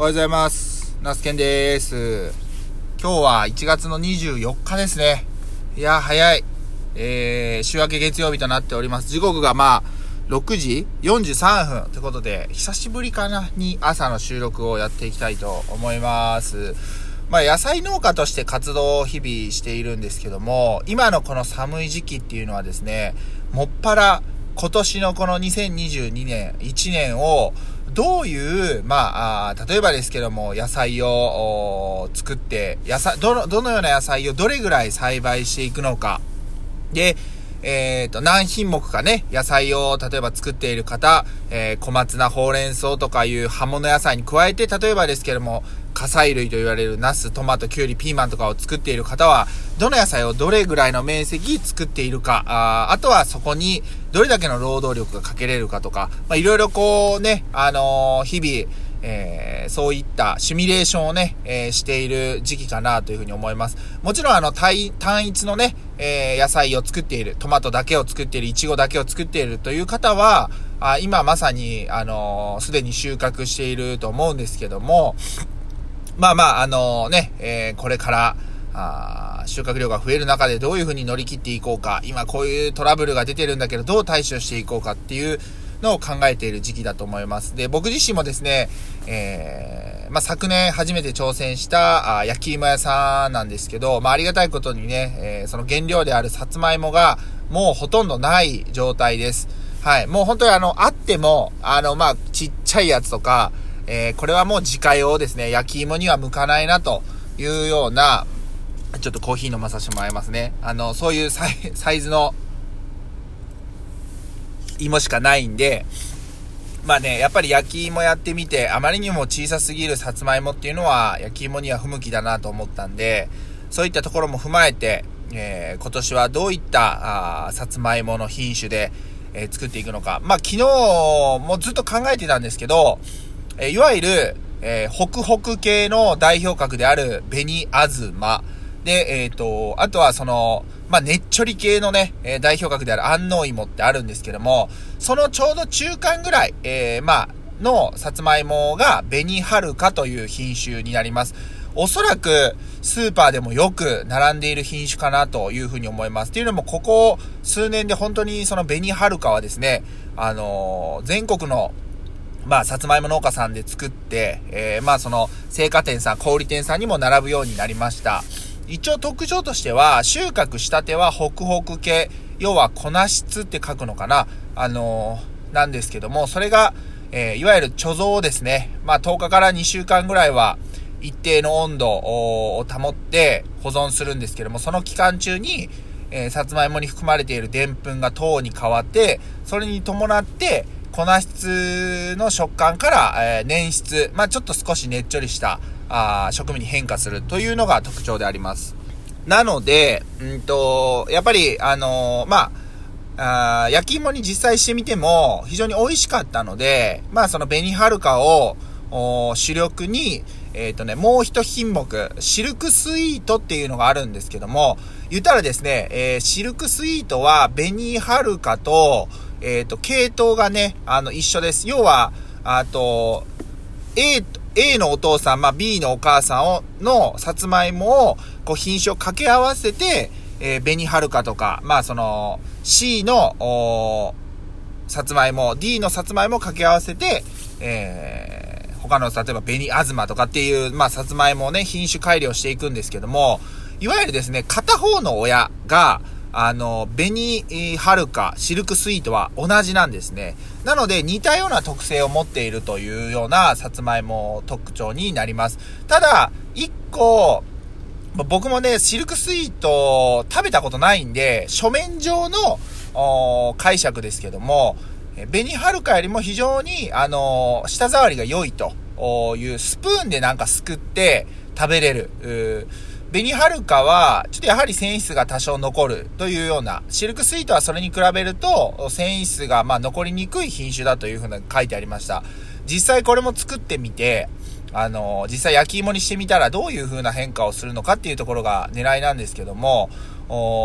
おはようございます。ナスケンです。今日は1月の24日ですね。いや、早い。えー、週明け月曜日となっております。時刻がまあ、6時43分ということで、久しぶりかなに朝の収録をやっていきたいと思います。まあ、野菜農家として活動を日々しているんですけども、今のこの寒い時期っていうのはですね、もっぱら今年のこの2022年、1年を、どういう、まあ、例えばですけども、野菜を作って、野菜、どの、どのような野菜をどれぐらい栽培していくのか。で、えっ、と、何品目かね、野菜を例えば作っている方、えー、小松菜、ほうれん草とかいう葉物野菜に加えて、例えばですけども、火砕類と言われるナス、トマト、キュウリ、ピーマンとかを作っている方は、どの野菜をどれぐらいの面積作っているか、ああとはそこにどれだけの労働力がかけれるかとか、まあ、いろいろこうね、あのー、日々、えー、そういったシミュレーションをね、えー、している時期かなというふうに思います。もちろんあの単単一のね、えー、野菜を作っている、トマトだけを作っている、イチゴだけを作っているという方は、あ今まさに、あのすでに収穫していると思うんですけども、まあまあ、あのね、えこれから、あ収穫量が増える中でどういうふうに乗り切っていこうか、今こういうトラブルが出てるんだけど、どう対処していこうかっていうのを考えている時期だと思います。で、僕自身もですね、えー、まあ、昨年初めて挑戦したあ焼き芋屋さんなんですけど、まあ、ありがたいことにね、えー、その原料であるさつまいもがもうほとんどない状態です。はい。もう本当にあの、あっても、あの、まあ、ちっちゃいやつとか、えー、これはもう自家用ですね、焼き芋には向かないなというような、ちょっとコーヒー飲まさせてもらいますね。あの、そういうサイサイズの芋しかないんで、まあね、やっぱり焼き芋やってみて、あまりにも小さすぎるさつまいもっていうのは、焼き芋には不向きだなと思ったんで、そういったところも踏まえて、えー、今年はどういった、あさつまいもの品種で、えー、作っていくのか。まあ昨日もずっと考えてたんですけど、えー、いわゆる、えー、ホクホク系の代表格である紅あずま。で、えっ、ー、と、あとはその、まあ、ねっちょり系のね、え、代表格である安納芋ってあるんですけども、そのちょうど中間ぐらい、えー、まあ、のさつまいもが紅はるかという品種になります。おそらくスーパーでもよく並んでいる品種かなというふうに思います。っていうのもここ数年で本当にその紅はるかはですね、あのー、全国のまあ、さつまいも農家さんで作って、えー、まあ、その、青果店さん、小売店さんにも並ぶようになりました。一応特徴としては、収穫したてはホクホク系、要は粉質って書くのかなあのー、なんですけども、それが、えー、いわゆる貯蔵をですね。まあ、10日から2週間ぐらいは、一定の温度を保って保存するんですけども、その期間中に、えー、さつまいもに含まれている澱粉が糖に変わって、それに伴って、粉質の食感から、えー、粘質、まあ、ちょっと少しねっちょりしたあ食味に変化するというのが特徴であります。なので、うんと、やっぱり、あのー、まあ、あ焼き芋に実際してみても非常に美味しかったので、まあその紅はるかを主力に、えっ、ー、とね、もう一品目、シルクスイートっていうのがあるんですけども、言ったらですね、えー、シルクスイートは紅はるかと、えっ、ー、と、系統がね、あの、一緒です。要は、あと、A、A のお父さん、まあ、B のお母さんを、のさつまいもを、こう、品種を掛け合わせて、えー、紅はるかとか、まあ、その、C の、おさつまいも、D のさつまいもを掛け合わせて、えー、他の、例えば、紅あずまとかっていう、まあ、さつまいもをね、品種改良していくんですけども、いわゆるですね、片方の親が、あの、紅はるか、シルクスイートは同じなんですね。なので、似たような特性を持っているというようなさつまいも特徴になります。ただ、一個、僕もね、シルクスイート食べたことないんで、書面上の解釈ですけども、紅はるかよりも非常に、あの、舌触りが良いというスプーンでなんかすくって食べれる。紅はるかは、ちょっとやはり繊維質が多少残るというような、シルクスイートはそれに比べると、繊維質がまあ残りにくい品種だというふうに書いてありました。実際これも作ってみて、あの、実際焼き芋にしてみたらどういう風な変化をするのかっていうところが狙いなんですけども、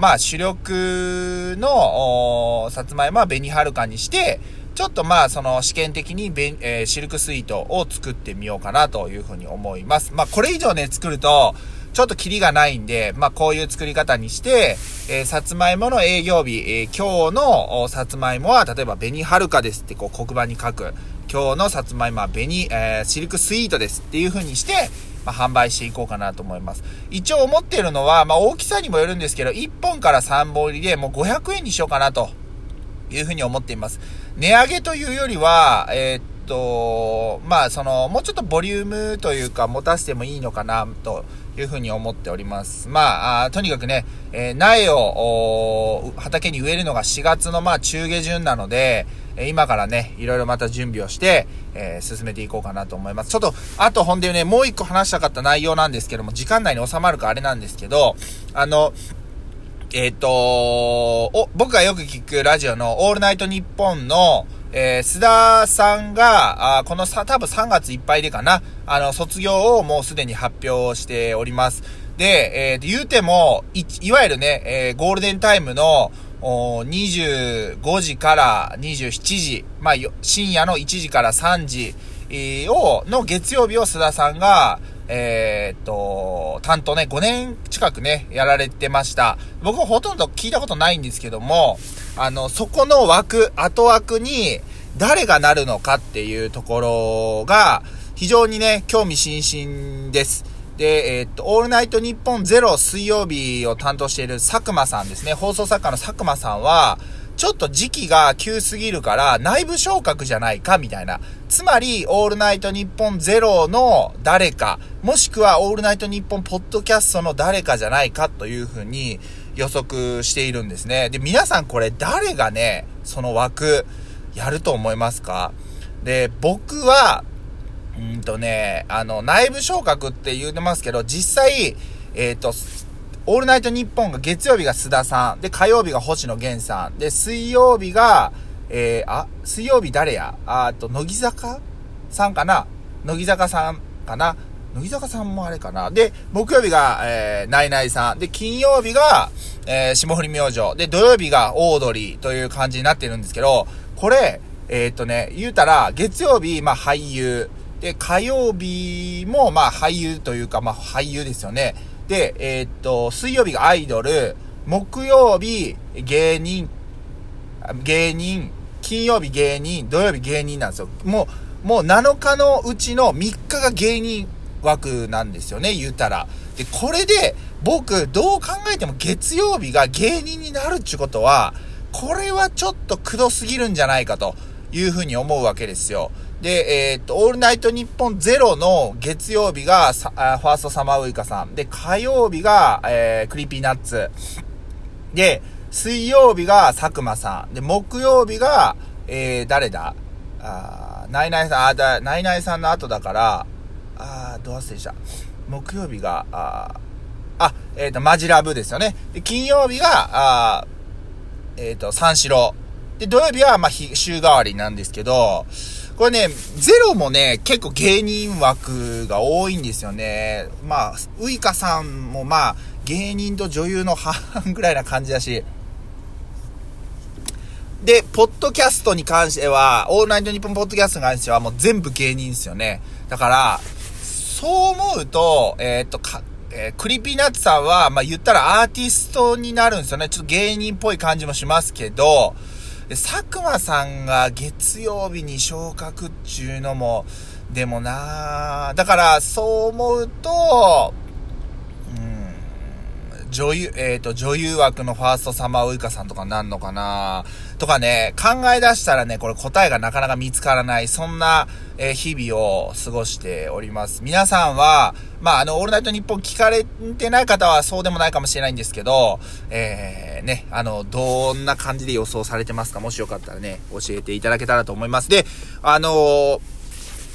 まあ主力のさつまいもは紅はるかにして、ちょっとまあ、その試験的にベン、えー、シルクスイートを作ってみようかなというふうに思います。まあ、これ以上ね、作ると、ちょっとキリがないんで、まあ、こういう作り方にして、えー、さつまいもの営業日、えー、今日のさつまいもは、例えば、紅はるかですってこう黒板に書く。今日のさつまいもは紅、えー、シルクスイートですっていう風にして、まあ、販売していこうかなと思います。一応思っているのは、まあ、大きさにもよるんですけど、1本から3本入りでもう500円にしようかなという風に思っています。値上げというよりは、えー、っと、まあ、その、もうちょっとボリュームというか、持たせてもいいのかな、というふうに思っております。まあ、とにかくね、えー、苗を、畑に植えるのが4月のまあ中下旬なので、今からね、いろいろまた準備をして、えー、進めていこうかなと思います。ちょっと、あとほんでね、もう一個話したかった内容なんですけども、時間内に収まるかあれなんですけど、あの、えっ、ー、とお、僕がよく聞くラジオのオールナイトニッポンの、えー、須田さんが、あこのさ、多分3月いっぱいでかな、あの、卒業をもうすでに発表しております。で、えー、言うても、い、いわゆるね、えー、ゴールデンタイムの、お25時から27時、まあ、深夜の1時から3時、えを、の月曜日を須田さんが、えー、っと、担当ね、5年近くね、やられてました。僕はほとんど聞いたことないんですけども、あの、そこの枠、後枠に誰がなるのかっていうところが、非常にね、興味津々です。で、えー、っと、オールナイトニッポンゼロ水曜日を担当している佐久間さんですね。放送作家の佐久間さんは、ちょっと時期が急すぎるから内部昇格じゃないかみたいな。つまり、オールナイトニッポンゼロの誰か、もしくはオールナイトニッポンポッドキャストの誰かじゃないかというふうに予測しているんですね。で、皆さんこれ誰がね、その枠やると思いますか？で、僕は、うんとね、あの、内部昇格って言うてますけど、実際、えっ、ー、と、オールナイトニッポンが月曜日が須田さん、で、火曜日が星野源さん、で、水曜日が、えー、あ、水曜日誰や？あと、乃木坂さんかな？乃木坂さんかな？乃木坂さんもあれかな？で、木曜日が、えー、ナイナイさん。で、金曜日が、えー、霜降り明星。で、土曜日がオードリーという感じになってるんですけど、これ、えー、とね、言うたら、月曜日、まあ、俳優。で、火曜日も、まあ、俳優というか、まあ、俳優ですよね。で、えー、っと、水曜日がアイドル、木曜日芸人、芸人、金曜日芸人、土曜日芸人なんですよ。もう、もう7日のうちの3日が芸人枠なんですよね、言うたら。で、これで、僕、どう考えても月曜日が芸人になるっていうことは、これはちょっとくどすぎるんじゃないかというふうに思うわけですよ。で、えー、っと、オールナイトニッポンゼロの月曜日がファーストサマーウイカさん。で、火曜日が、えー、 Creepy Nuts。で、水曜日が佐久間さん。で、木曜日が、えー、誰だ？あナイナイさん、あ、だ、ナイナイさんの後だから、あどう忘れした。木曜日が、あ、あえっ、ー、と、マジラブですよね。で、金曜日が、あえっ、ー、と、三四郎。で、土曜日は、まあ、週替わりなんですけど、これね、ゼロもね、結構芸人枠が多いんですよね。まあ、ウイカさんもまあ、芸人と女優の半々ぐらいな感じだし、で、ポッドキャストに関しては、オールナイトニッポンポッドキャストに関してはもう全部芸人ですよね。だから、そう思うと、えー、っと、か、えー、 Creepy Nuts さんは、まあ、言ったらアーティストになるんですよね。ちょっと芸人っぽい感じもしますけど、佐久間さんが月曜日に昇格っちゅうのも、でもなだから、そう思うと、女優、えっ、ー、と、女優枠のファーストサマーウイカさんとかなんのかな？とかね、考え出したらね、これ答えがなかなか見つからない、そんな、えー、日々を過ごしております。皆さんは、まあ、あの、オールナイトニッポン聞かれてない方はそうでもないかもしれないんですけど、えー、ね、あの、どんな感じで予想されてますか？もしよかったらね、教えていただけたらと思います。で、あのー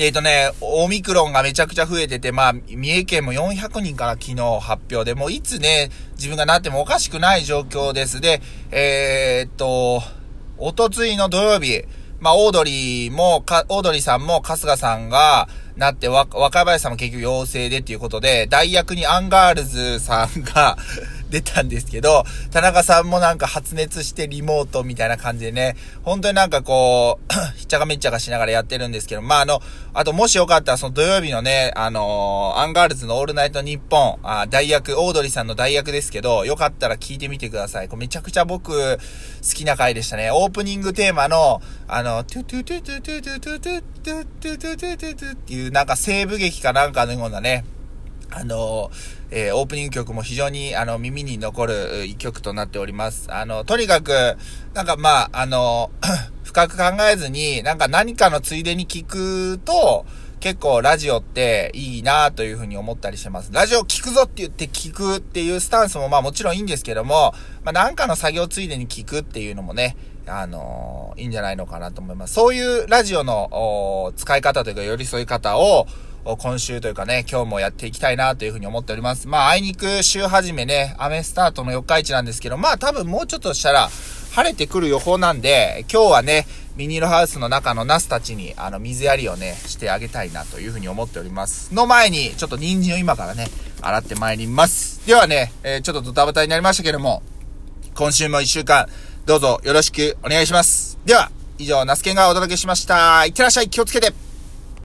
えっ、ー、とね、オミクロンがめちゃくちゃ増えてて、まあ、三重県も400人から昨日発表で、もういつね、自分がなってもおかしくない状況です。で、えー、っと、おとついの土曜日、まあ、オードリーも、か、オードリーさんも春日さんが、なって、若林さんも結局陽性でっていうことで、代役にアンガールズさんが出たんですけど、田中さんもなんか発熱してリモートみたいな感じでね、本当になんかこう、ひっちゃかめっちゃかしながらやってるんですけど、まああの、あともしよかったらその土曜日のね、あのー、アンガールズのオールナイトニッポン、あ代役、オードリーさんの代役ですけど、よかったら聞いてみてください。これめちゃくちゃ僕、好きな回でしたね。オープニングテーマの、あの、トゥトゥトゥトゥトゥトゥトゥトゥトゥトゥトゥトゥトゥトゥっていうなんか西部劇かなんかのようなね、あの、えー、オープニング曲も非常に、あの、耳に残る一曲となっております。あの、とにかく、なんかまあ、あの、深く考えずに、なんか何かのついでに聞くと、結構ラジオっていいなというふうに思ったりしてます。ラジオ聞くぞって言って聞くっていうスタンスもまあもちろんいいんですけども、まあなんかの作業ついでに聞くっていうのもね、あのー、いいんじゃないのかなと思います。そういうラジオの使い方というか寄り添い方を、今週というかね、今日もやっていきたいなというふうに思っております。まあ、あいにく週始めね、雨スタートの4日市なんですけど、まあ多分もうちょっとしたら晴れてくる予報なんで、今日はね、ミニールハウスの中のナスたちに、あの、水やりをね、してあげたいなというふうに思っております。の前に、ちょっと人参を今からね、洗ってまいります。ではね、えー、ちょっとドタバタになりましたけども、今週も一週間、どうぞよろしくお願いします。では、以上、ナスケンがお届けしました。いってらっしゃい、気をつけて